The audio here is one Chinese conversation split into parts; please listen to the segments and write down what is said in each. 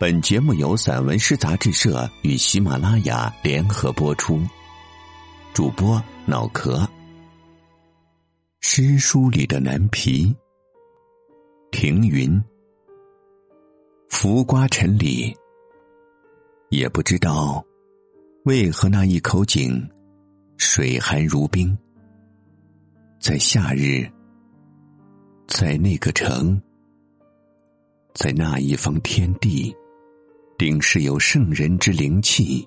本节目由散文诗杂志社与喜马拉雅联合播出，主播脑壳。诗书里的南皮，停云，浮瓜沉里，也不知道为何那一口井，水寒如冰，在夏日，在那个城，在那一方天地。定是有圣人之灵气。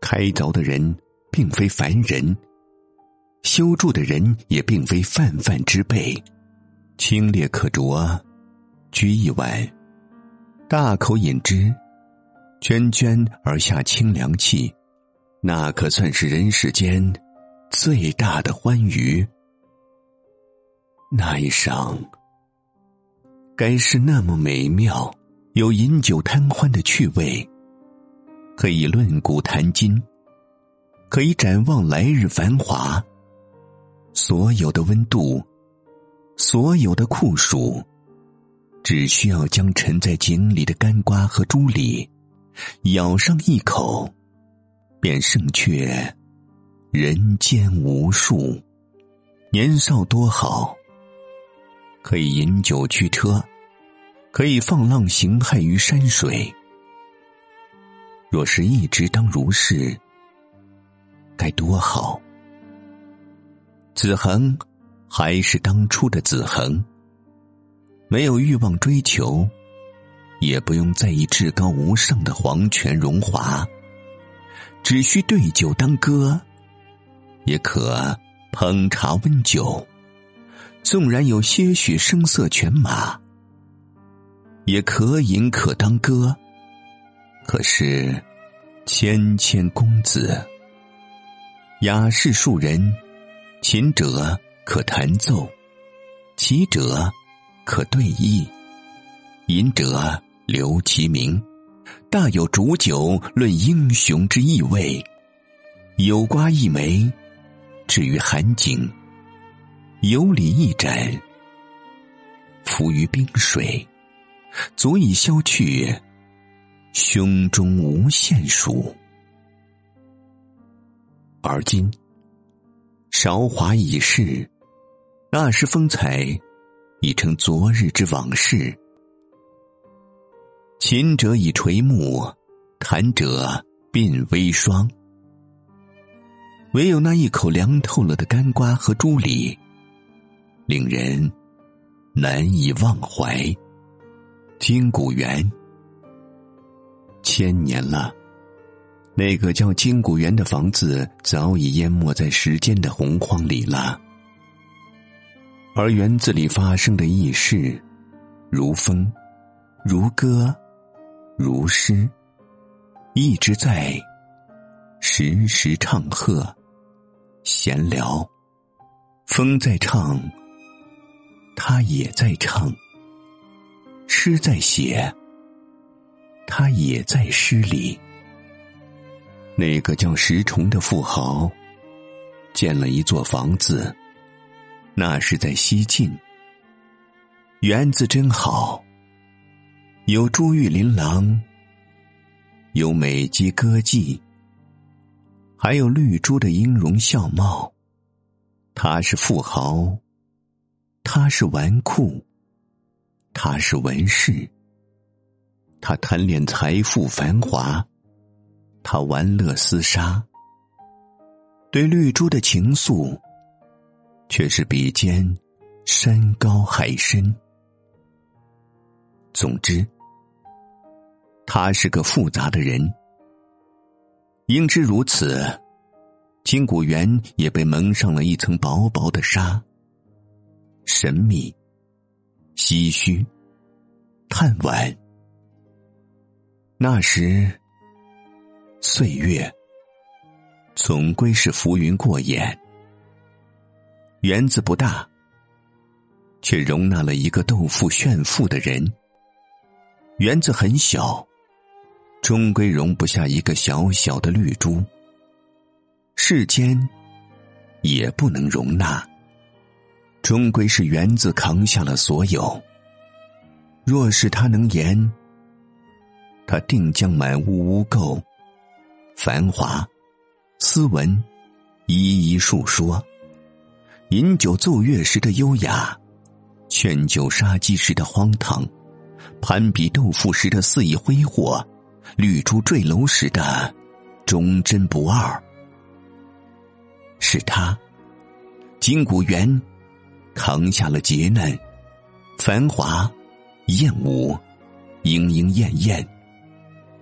开凿的人并非凡人，修筑的人也并非泛泛之辈。清冽可酌，掬一碗，大口饮之，涓涓而下清凉气，那可算是人世间最大的欢愉。那一晌，该是那么美妙。有饮酒贪欢的趣味，可以论古谈今，可以展望来日繁华。所有的温度，所有的酷暑，只需要将沉在井里的干瓜和猪里咬上一口，便胜却人间无数。年少多好，可以饮酒驱车。可以放浪形骸于山水。若是一直当如是，该多好！子恒还是当初的子恒，没有欲望追求，也不用在意至高无上的皇权荣华，只需对酒当歌，也可烹茶温酒。纵然有些许声色犬马。也可饮可当歌，可是谦谦公子，雅士庶人，琴者可弹奏，棋者可对弈，饮者留其名，大有煮酒论英雄之意味。有瓜一枚，置于寒井；有礼一盏，浮于冰水。足以消去胸中无限数，而今韶华已逝，那时风采已成昨日之往事。琴者已垂暮，弹者鬓微霜，唯有那一口凉透了的干瓜和猪梨，令人难以忘怀。金谷园，千年了，那个叫金谷园的房子早已淹没在时间的洪荒里了。而园子里发生的轶事，如风，如歌，如诗，一直在时时唱和，闲聊。风在唱，他也在唱。诗在写，他也在诗里。那个叫石崇的富豪，建了一座房子，那是在西晋。园子真好，有珠玉琳琅，有美姬歌妓，还有绿珠的音容笑貌。他是富豪，他是纨绔。他是文士，他贪恋财富繁华，他玩乐厮杀，对绿珠的情愫，却是比肩山高海深。总之，他是个复杂的人。应知如此，金谷园也被蒙上了一层薄薄的纱，神秘。唏嘘，叹惋。那时，岁月总归是浮云过眼。园子不大，却容纳了一个斗富炫富的人。园子很小，终归容不下一个小小的绿珠。世间也不能容纳。终归是园子扛下了所有。若是他能言，他定将满屋污垢、繁华、斯文一一述说。饮酒奏乐时的优雅，劝酒杀鸡时的荒唐，攀比斗富时的肆意挥霍，绿珠坠楼时的忠贞不二。是他，金谷园，扛下了劫难、繁华、艳舞、莺莺燕燕，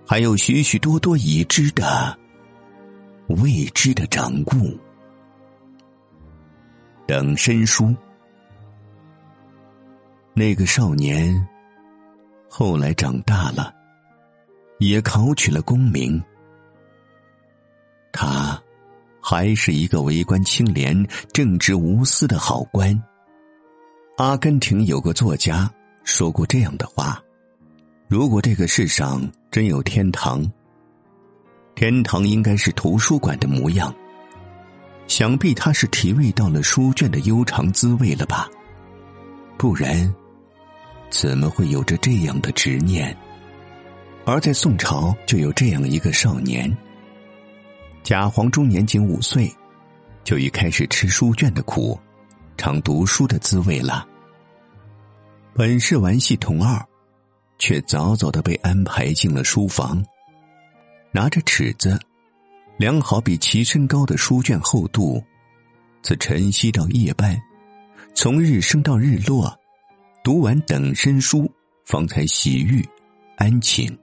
还有许许多多已知的、未知的掌故。等申书，那个少年后来长大了，也考取了功名。他还是一个为官清廉、正直无私的好官。阿根廷有个作家说过这样的话：如果这个世上真有天堂，天堂应该是图书馆的模样。想必他是体味到了书卷的悠长滋味了吧？不然，怎么会有着这样的执念？而在宋朝，就有这样一个少年，贾黄忠年仅五岁，就已开始吃书卷的苦，尝读书的滋味了。本是玩戏童二，却早早的被安排进了书房，拿着尺子。量好比其身高的书卷厚度，自晨曦到夜半，从日升到日落，读完等身书，方才洗浴安寝。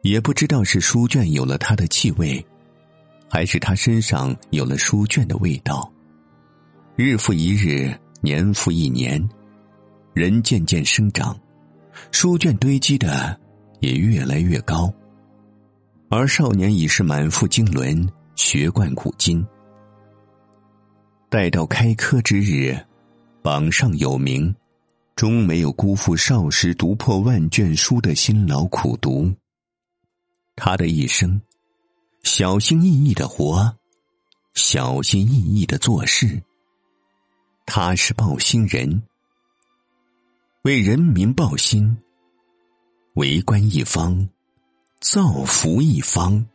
也不知道是书卷有了他的气味，还是他身上有了书卷的味道。日复一日，年复一年，人渐渐生长，书卷堆积的也越来越高。而少年已是满腹经纶，学贯古今。待到开科之日，榜上有名，终没有辜负少时读破万卷书的辛劳苦读。他的一生，小心翼翼的活，小心翼翼的做事。他是报心人，为人民报心，为官一方。造福一方，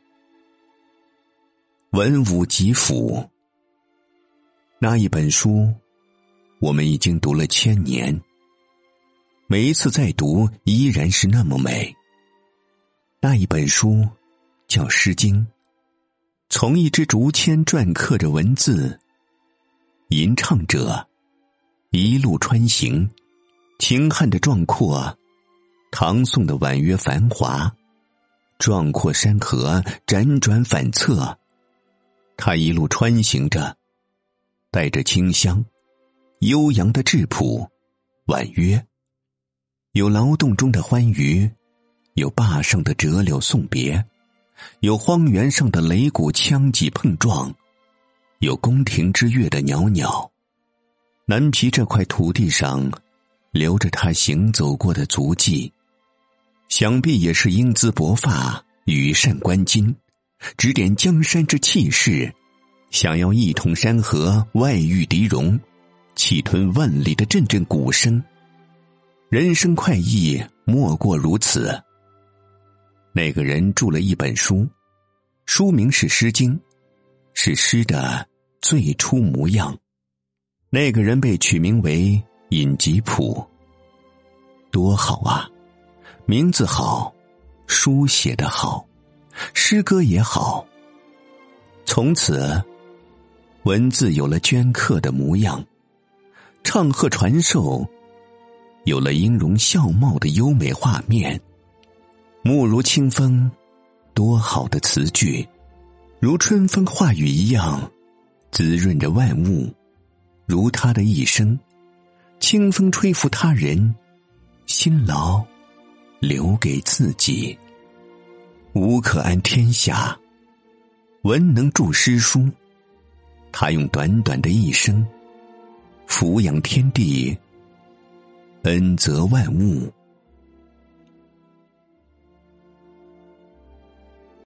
文武吉府。那一本书，我们已经读了千年，每一次再读，依然是那么美。那一本书叫《诗经》，从一支竹签篆刻着文字，吟唱者一路穿行，秦汉的壮阔，唐宋的婉约繁华。壮阔山河辗转反侧，他一路穿行着，带着清香，悠扬的质朴，婉约。有劳动中的欢愉，有坝上的折柳送别，有荒原上的擂鼓枪戟碰撞，有宫廷之乐的袅袅。南皮这块土地上，留着他行走过的足迹。想必也是英姿勃发，羽扇纶巾，指点江山之气势，想要一统山河，外御敌戎，气吞万里的阵阵鼓声。人生快意莫过如此。那个人著了一本书，书名是《诗经》，是诗的最初模样。那个人被取名为尹吉普，多好啊！名字好，书写的好，诗歌也好。从此，文字有了镌刻的模样，唱和传授有了音容笑貌的优美画面。目如清风，多好的词句，如春风化雨一样，滋润着万物。如他的一生，清风吹拂他人，辛劳。留给自己，无可安天下。文能著诗书，他用短短的一生，抚养天地，恩泽万物。